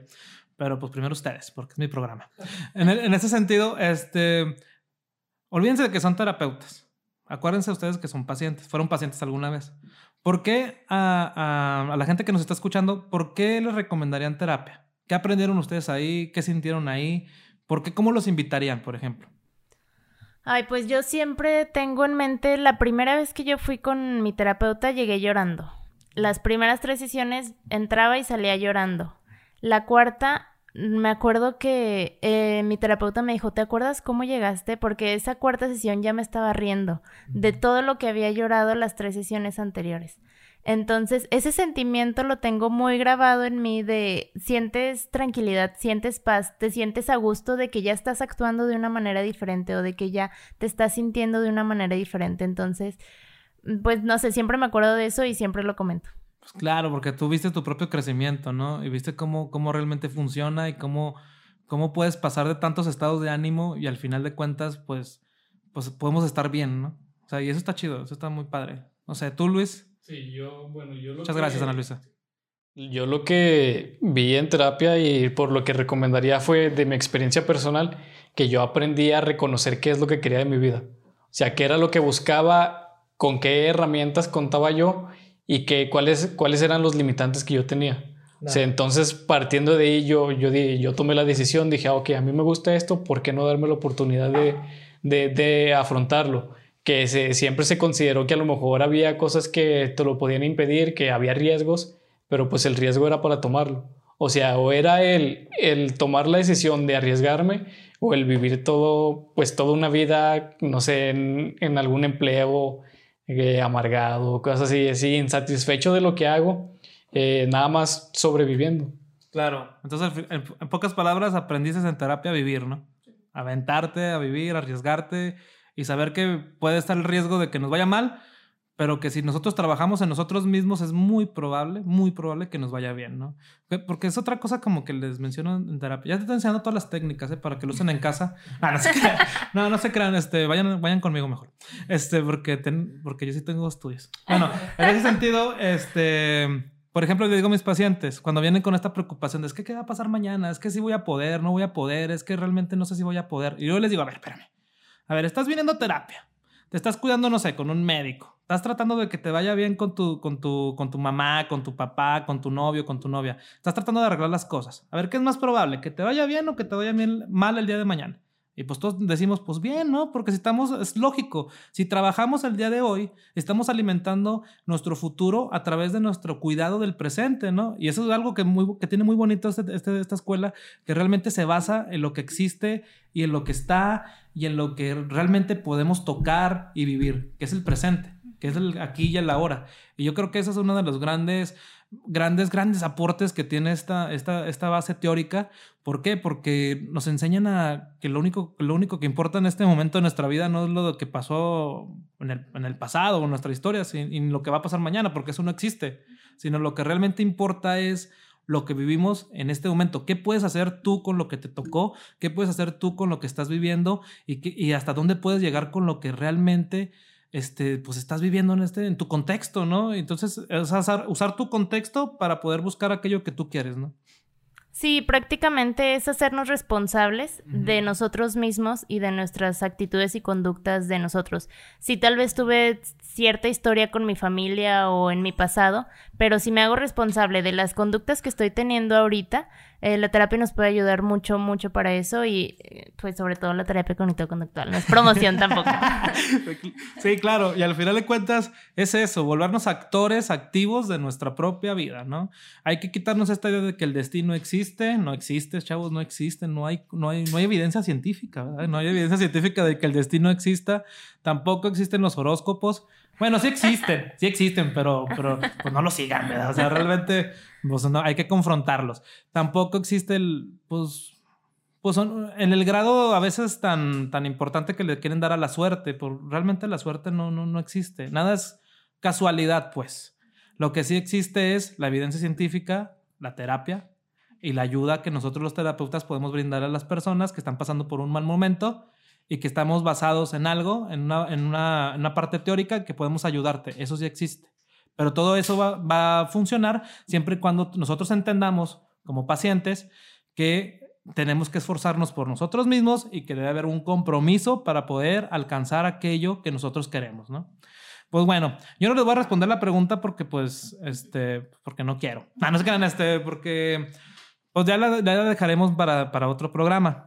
pero pues primero ustedes, porque es mi programa. En, ese sentido, este, olvídense de que son terapeutas. Acuérdense ustedes que son pacientes, fueron pacientes alguna vez. ¿Por qué a, a la gente que nos está escuchando, por qué les recomendarían terapia? ¿Qué aprendieron ustedes ahí? ¿Qué sintieron ahí? ¿Por qué? ¿Cómo los invitarían, por ejemplo? Ay, pues yo siempre tengo en mente, la primera vez que yo fui con mi terapeuta llegué llorando. Las primeras tres sesiones entraba y salía llorando. La cuarta, me acuerdo que eh, mi terapeuta me dijo, ¿te acuerdas cómo llegaste? Porque esa cuarta sesión ya me estaba riendo de todo lo que había llorado las tres sesiones anteriores. Entonces, ese sentimiento lo tengo muy grabado en mí de sientes tranquilidad, sientes paz, te sientes a gusto de que ya estás actuando de una manera diferente o de que ya te estás sintiendo de una manera diferente. Entonces, pues no sé, siempre me acuerdo de eso y siempre lo comento. Pues claro, porque tú viste tu propio crecimiento, ¿no? Y viste cómo, cómo realmente funciona y cómo, cómo puedes pasar de tantos estados de ánimo y al final de cuentas, pues, pues podemos estar bien, ¿no? O sea, y eso está chido, eso está muy padre. No sé, tú, Luis. Sí, yo, bueno, yo Muchas gracias, Ana Luisa. Yo lo que vi en terapia y por lo que recomendaría fue de mi experiencia personal que yo aprendí a reconocer qué es lo que quería de mi vida. O sea, qué era lo que buscaba, con qué herramientas contaba yo y que, cuáles, cuáles eran los limitantes que yo tenía. O sea, entonces partiendo de ahí yo, yo, yo tomé la decisión, dije, ah, ok, a mí me gusta esto, ¿por qué no darme la oportunidad de, de, de afrontarlo? Que se, siempre se consideró que a lo mejor había cosas que te lo podían impedir, que había riesgos, pero pues el riesgo era para tomarlo. O sea, o era el, el tomar la decisión de arriesgarme o el vivir todo, pues toda una vida, no sé, en, en algún empleo eh, amargado, cosas así, así, insatisfecho de lo que hago, eh, nada más sobreviviendo. Claro, entonces en, en pocas palabras aprendiste en terapia a vivir, ¿no? Aventarte, a vivir, arriesgarte y saber que puede estar el riesgo de que nos vaya mal, pero que si nosotros trabajamos en nosotros mismos es muy probable, muy probable que nos vaya bien, ¿no? Porque es otra cosa como que les menciono en terapia. Ya te estoy enseñando todas las técnicas, ¿eh? Para que lo usen en casa. (laughs) Ah, no, se crean, no, no se crean, este, vayan, vayan conmigo mejor. Este, porque, ten, porque yo sí tengo estudios. Bueno, en ese sentido, este... Por ejemplo, le digo a mis pacientes, cuando vienen con esta preocupación de es que qué va a pasar mañana, es que sí voy a poder, no voy a poder, es que realmente no sé si voy a poder. Y yo les digo, a ver, espérame. A ver, estás viniendo a terapia. Te estás cuidando, no sé, con un médico. Estás tratando de que te vaya bien con tu, con tu, con tu mamá, con tu papá, con tu novio, con tu novia. Estás tratando de arreglar las cosas. A ver, ¿qué es más probable? ¿Que te vaya bien o que te vaya bien, mal el día de mañana? Y pues todos decimos, pues bien, ¿no? Porque si estamos, es lógico, si trabajamos el día de hoy, estamos alimentando nuestro futuro a través de nuestro cuidado del presente, ¿no? Y eso es algo que, muy, que tiene muy bonito este, este, esta escuela, que realmente se basa en lo que existe y en lo que está y en lo que realmente podemos tocar y vivir, que es el presente, que es el aquí y el ahora. Y yo creo que ese es uno de los grandes grandes, grandes aportes que tiene esta, esta, esta base teórica. ¿Por qué? Porque nos enseñan a que lo único, lo único que importa en este momento de nuestra vida no es lo que pasó en el, en el pasado o en nuestra historia, sino lo que va a pasar mañana, porque eso no existe, sino lo que realmente importa es lo que vivimos en este momento. ¿Qué puedes hacer tú con lo que te tocó? ¿Qué puedes hacer tú con lo que estás viviendo? ¿Y, qué, y hasta dónde puedes llegar con lo que realmente este, pues estás viviendo en, este, en tu contexto, ¿no? Entonces, es usar, usar tu contexto para poder buscar aquello que tú quieres, ¿no? Sí, prácticamente es hacernos responsables uh -huh. de nosotros mismos y de nuestras actitudes y conductas de nosotros. Si tal vez tuve cierta historia con mi familia o en mi pasado, pero si me hago responsable de las conductas que estoy teniendo ahorita, eh, la terapia nos puede ayudar mucho, mucho para eso y eh, pues sobre todo la terapia cognitivo-conductual. No es promoción (laughs) tampoco. sí, claro. Y al final de cuentas es eso, volvernos actores activos de nuestra propia vida, ¿no? Hay que quitarnos esta idea de que el destino existe, no existe, chavos, no existe, no hay, no hay, no hay evidencia científica, ¿verdad? No hay evidencia científica de que el destino exista, tampoco existen los horóscopos. Bueno, sí existen, sí existen, pero, pero pues no lo sigan, ¿verdad? O sea, realmente pues, no, hay que confrontarlos. Tampoco existe el, pues, pues son, en el grado a veces tan, tan importante que le quieren dar a la suerte, por, realmente la suerte no, no, no existe. Nada es casualidad, pues. Lo que sí existe es la evidencia científica, la terapia y la ayuda que nosotros los terapeutas podemos brindar a las personas que están pasando por un mal momento y que estamos basados en algo, en una, en una, una parte teórica que podemos ayudarte. Eso sí existe. Pero todo eso va, va, a funcionar siempre y cuando nosotros entendamos como pacientes que tenemos que esforzarnos por nosotros mismos y que debe haber un compromiso para poder alcanzar aquello que nosotros queremos, ¿no? Pues bueno, yo no les voy a responder la pregunta porque pues, este, porque no quiero. (laughs) No, no se quedan, este, porque pues ya la, ya la dejaremos para, para otro programa.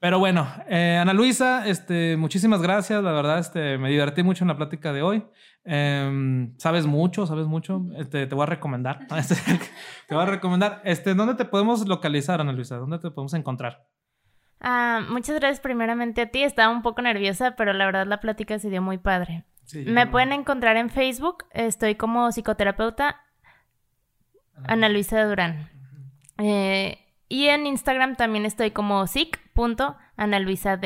Pero bueno, eh, Ana Luisa, este, muchísimas gracias. La verdad, este, me divertí mucho en la plática de hoy. Eh, sabes mucho, sabes mucho. Este, te voy a recomendar. (laughs) Te voy a recomendar. Este, ¿Dónde te podemos localizar, Ana Luisa? ¿Dónde te podemos encontrar? Ah, muchas gracias primeramente a ti. Estaba un poco nerviosa, pero la verdad la plática se dio muy padre. Sí, me pueden encontrar en Facebook. Estoy como psicoterapeuta Ana Luisa Durán. Eh, y en Instagram también estoy como sic.analuisad.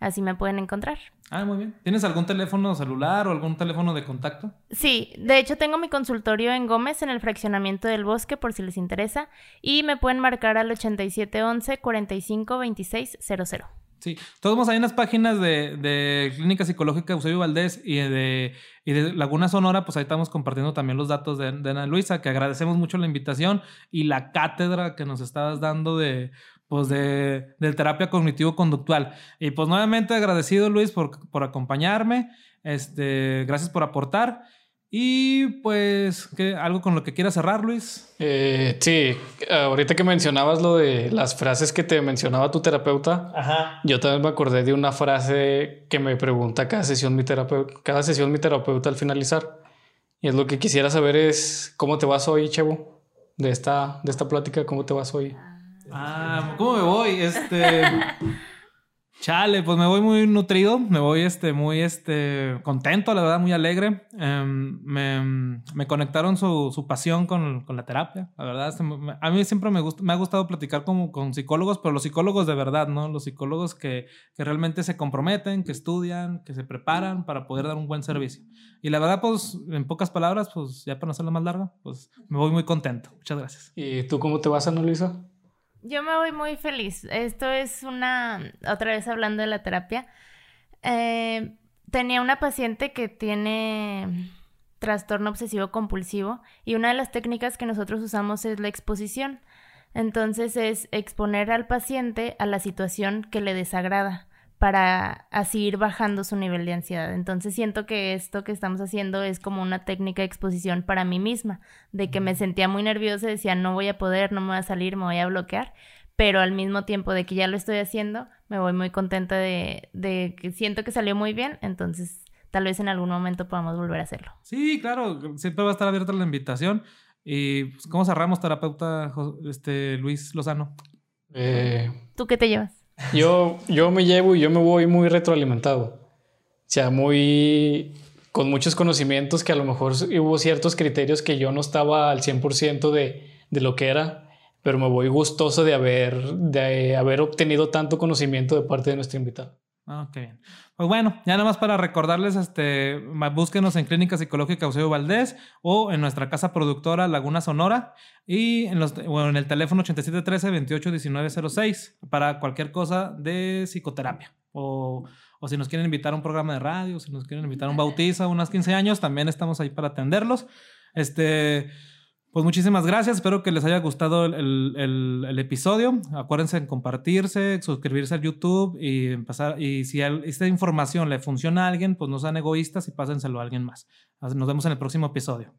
Así me pueden encontrar. Ah, muy bien. ¿Tienes algún teléfono celular o algún teléfono de contacto? Sí, de hecho tengo mi consultorio en Gómez en el fraccionamiento del bosque por si les interesa y me pueden marcar al 8711 45 26 00. Sí, todos hay unas páginas de, de Clínica Psicológica Eusebio Valdés y de, y de Laguna Sonora, pues ahí estamos compartiendo también los datos de, de, Ana Luisa, que agradecemos mucho la invitación y la cátedra que nos estabas dando de, pues de, de terapia cognitivo-conductual. Y pues nuevamente agradecido Luis por, por acompañarme, este, gracias por aportar. Y pues, ¿qué, ¿algo con lo que quieras cerrar, Luis? Eh, sí, ahorita que mencionabas lo de las frases que te mencionaba tu terapeuta, Ajá. yo también me acordé de una frase que me pregunta cada sesión mi terapeuta, cada sesión mi terapeuta al finalizar. Y es lo que quisiera saber es cómo te vas hoy, Chevo, de esta, de esta plática, cómo te vas hoy. Ah, ¿cómo me voy? Este... (laughs) Chale, pues me voy muy nutrido, me voy este, muy este, contento, la verdad, muy alegre. Eh, me, me, conectaron su, su pasión con, con, la terapia, la verdad. A mí siempre me, gusta, me ha gustado platicar con, con psicólogos, pero los psicólogos de verdad, ¿no? Los psicólogos que, que realmente se comprometen, que estudian, que se preparan para poder dar un buen servicio. Y la verdad, pues, en pocas palabras, pues, ya para no hacerla más larga, pues, me voy muy contento. Muchas gracias. ¿Y tú cómo te vas, Ana Luisa? Yo me voy muy feliz. Esto es una, otra vez hablando de la terapia. Eh, tenía una paciente que tiene trastorno obsesivo compulsivo y una de las técnicas que nosotros usamos es la exposición. Entonces es exponer al paciente a la situación que le desagrada para así ir bajando su nivel de ansiedad. Entonces siento que esto que estamos haciendo es como una técnica de exposición para mí misma, de que me sentía muy nerviosa, decía no voy a poder, no me voy a salir, me voy a bloquear, pero al mismo tiempo de que ya lo estoy haciendo, me voy muy contenta de, de que siento que salió muy bien, entonces tal vez en algún momento podamos volver a hacerlo. Sí, claro, siempre va a estar abierta la invitación. ¿Y pues, cómo cerramos, terapeuta este, Luis Lozano? Eh... ¿Tú qué te llevas? Yo, yo me llevo y yo me voy muy retroalimentado. O sea, muy con muchos conocimientos que a lo mejor hubo ciertos criterios que yo no estaba al 100% de, de lo que era, pero me voy gustoso de haber, de haber obtenido tanto conocimiento de parte de nuestro invitado. Ah, qué bien. Pues bueno, ya nada más para recordarles, este, búsquenos en Clínica Psicológica Eusebio Valdés o en nuestra casa productora Laguna Sonora y en, los, bueno, en el teléfono 8713-281906 para cualquier cosa de psicoterapia o, o, si nos quieren invitar a un programa de radio, si nos quieren invitar a un bautizo, unos 15 años, también estamos ahí para atenderlos. Este... Pues muchísimas gracias, espero que les haya gustado el, episodio. Acuérdense en compartirse, suscribirse al YouTube y empezar. Y si esta información le funciona a alguien, pues no sean egoístas y pásenselo a alguien más. Nos vemos en el próximo episodio.